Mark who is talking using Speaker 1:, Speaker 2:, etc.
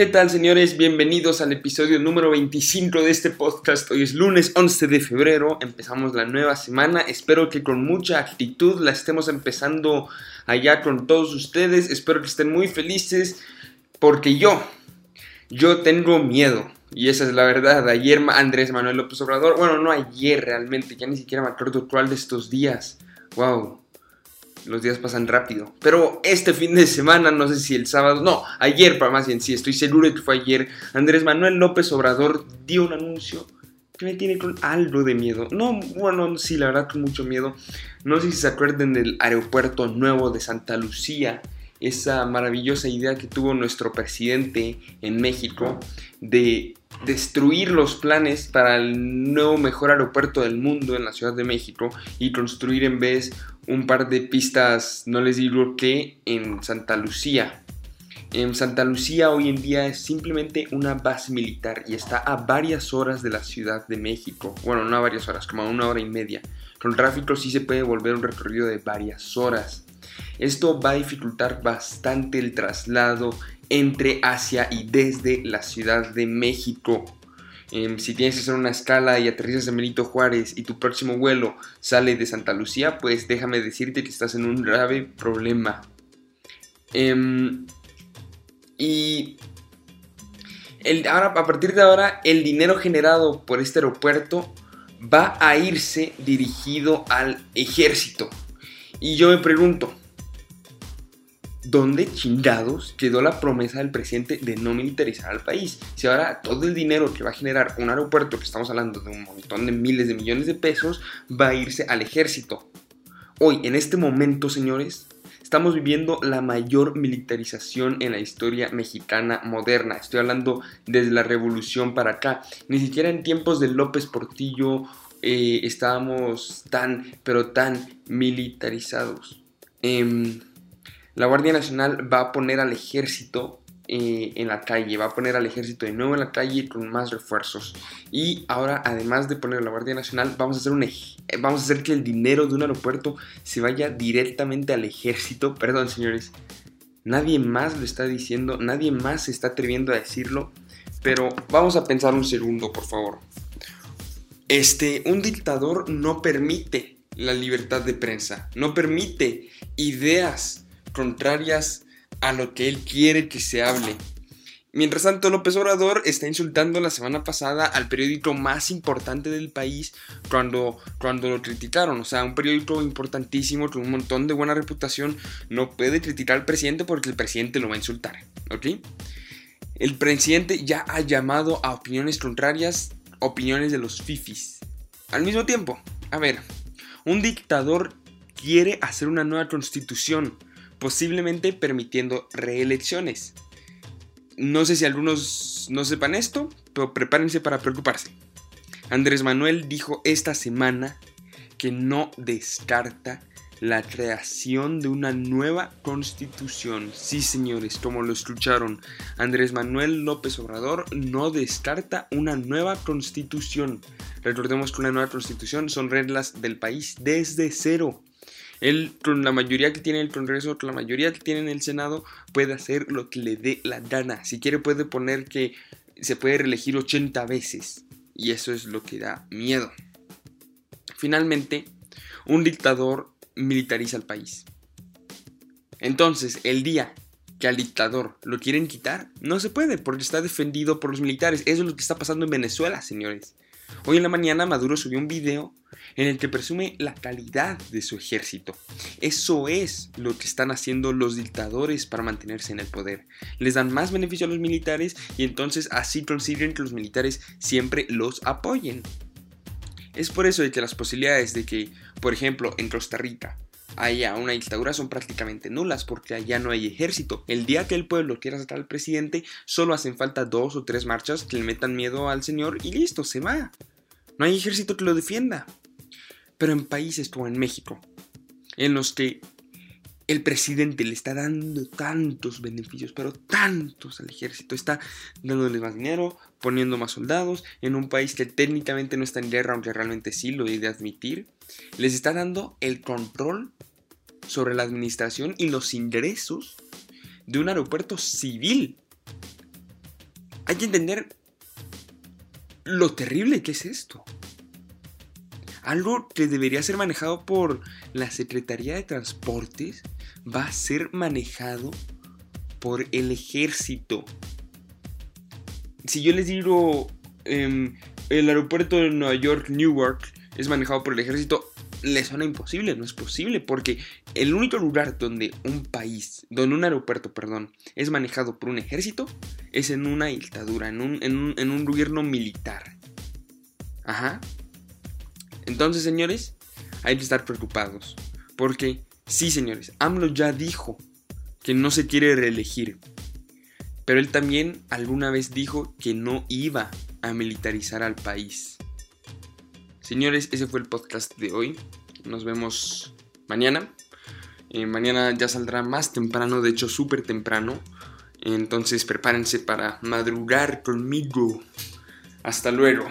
Speaker 1: ¿Qué tal señores? Bienvenidos al episodio número 25 de este podcast. Hoy es lunes 11 de febrero, empezamos la nueva semana. Espero que con mucha actitud la estemos empezando allá con todos ustedes. Espero que estén muy felices porque yo, yo tengo miedo. Y esa es la verdad. Ayer Andrés Manuel López Obrador, bueno, no ayer realmente, ya ni siquiera me acuerdo cuál de estos días. Wow, los días pasan rápido. Pero este fin de semana, no sé si el sábado, no, ayer para más bien, sí, estoy seguro que fue ayer, Andrés Manuel López Obrador dio un anuncio que me tiene con algo de miedo. No, bueno, sí, la verdad con mucho miedo. No sé si se acuerdan del aeropuerto nuevo de Santa Lucía, esa maravillosa idea que tuvo nuestro presidente en México de destruir los planes para el nuevo mejor aeropuerto del mundo en la Ciudad de México y construir en vez un par de pistas, no les digo qué, en Santa Lucía. En Santa Lucía hoy en día es simplemente una base militar y está a varias horas de la Ciudad de México. Bueno, no a varias horas, como a una hora y media. Con tráfico sí se puede volver un recorrido de varias horas. Esto va a dificultar bastante el traslado entre, hacia y desde la Ciudad de México. Em, si tienes que hacer una escala y aterrizas en Benito Juárez y tu próximo vuelo sale de Santa Lucía, pues déjame decirte que estás en un grave problema. Em, y ahora, a partir de ahora, el dinero generado por este aeropuerto va a irse dirigido al ejército. Y yo me pregunto, ¿Dónde chingados quedó la promesa del presidente de no militarizar al país? Si ahora todo el dinero que va a generar un aeropuerto, que estamos hablando de un montón de miles de millones de pesos, va a irse al ejército. Hoy, en este momento, señores, estamos viviendo la mayor militarización en la historia mexicana moderna. Estoy hablando desde la revolución para acá. Ni siquiera en tiempos de López Portillo eh, estábamos tan, pero tan militarizados. Eh, la Guardia Nacional va a poner al ejército eh, en la calle, va a poner al ejército de nuevo en la calle con más refuerzos. Y ahora, además de poner a la Guardia Nacional, vamos a hacer, un vamos a hacer que el dinero de un aeropuerto se vaya directamente al ejército. Perdón, señores. Nadie más lo está diciendo, nadie más se está atreviendo a decirlo. Pero vamos a pensar un segundo, por favor. Este, un dictador no permite la libertad de prensa, no permite ideas contrarias a lo que él quiere que se hable. Mientras tanto, López Obrador está insultando la semana pasada al periódico más importante del país cuando, cuando lo criticaron. O sea, un periódico importantísimo con un montón de buena reputación no puede criticar al presidente porque el presidente lo va a insultar. ¿Ok? El presidente ya ha llamado a opiniones contrarias, opiniones de los fifis. Al mismo tiempo, a ver, un dictador quiere hacer una nueva constitución posiblemente permitiendo reelecciones. No sé si algunos no sepan esto, pero prepárense para preocuparse. Andrés Manuel dijo esta semana que no descarta la creación de una nueva constitución. Sí, señores, como lo escucharon, Andrés Manuel López Obrador no descarta una nueva constitución. Recordemos que una nueva constitución son reglas del país desde cero. Él, con la mayoría que tiene el Congreso, con la mayoría que tiene en el Senado, puede hacer lo que le dé la gana. Si quiere puede poner que se puede reelegir 80 veces. Y eso es lo que da miedo. Finalmente, un dictador militariza el país. Entonces, el día que al dictador lo quieren quitar, no se puede porque está defendido por los militares. Eso es lo que está pasando en Venezuela, señores. Hoy en la mañana Maduro subió un video en el que presume la calidad de su ejército. Eso es lo que están haciendo los dictadores para mantenerse en el poder. Les dan más beneficio a los militares y entonces así consiguen que los militares siempre los apoyen. Es por eso de que las posibilidades de que, por ejemplo, en Costa Rica haya una dictadura son prácticamente nulas porque allá no hay ejército. El día que el pueblo quiera sacar al presidente, solo hacen falta dos o tres marchas que le metan miedo al señor y listo, se va. No hay ejército que lo defienda. Pero en países como en México, en los que el presidente le está dando tantos beneficios, pero tantos al ejército, está dándole más dinero, poniendo más soldados, en un país que técnicamente no está en guerra, aunque realmente sí lo he de admitir, les está dando el control sobre la administración y los ingresos de un aeropuerto civil. hay que entender lo terrible que es esto. Algo que debería ser manejado por la Secretaría de Transportes va a ser manejado por el ejército. Si yo les digo em, el aeropuerto de Nueva York, Newark, es manejado por el ejército, le suena imposible, no es posible, porque el único lugar donde un país, donde un aeropuerto, perdón, es manejado por un ejército, es en una dictadura, en un, en un gobierno militar. Ajá. Entonces, señores, hay que estar preocupados, porque sí, señores, AMLO ya dijo que no se quiere reelegir, pero él también alguna vez dijo que no iba a militarizar al país. Señores, ese fue el podcast de hoy. Nos vemos mañana. Eh, mañana ya saldrá más temprano, de hecho súper temprano. Entonces prepárense para madrugar conmigo. Hasta luego.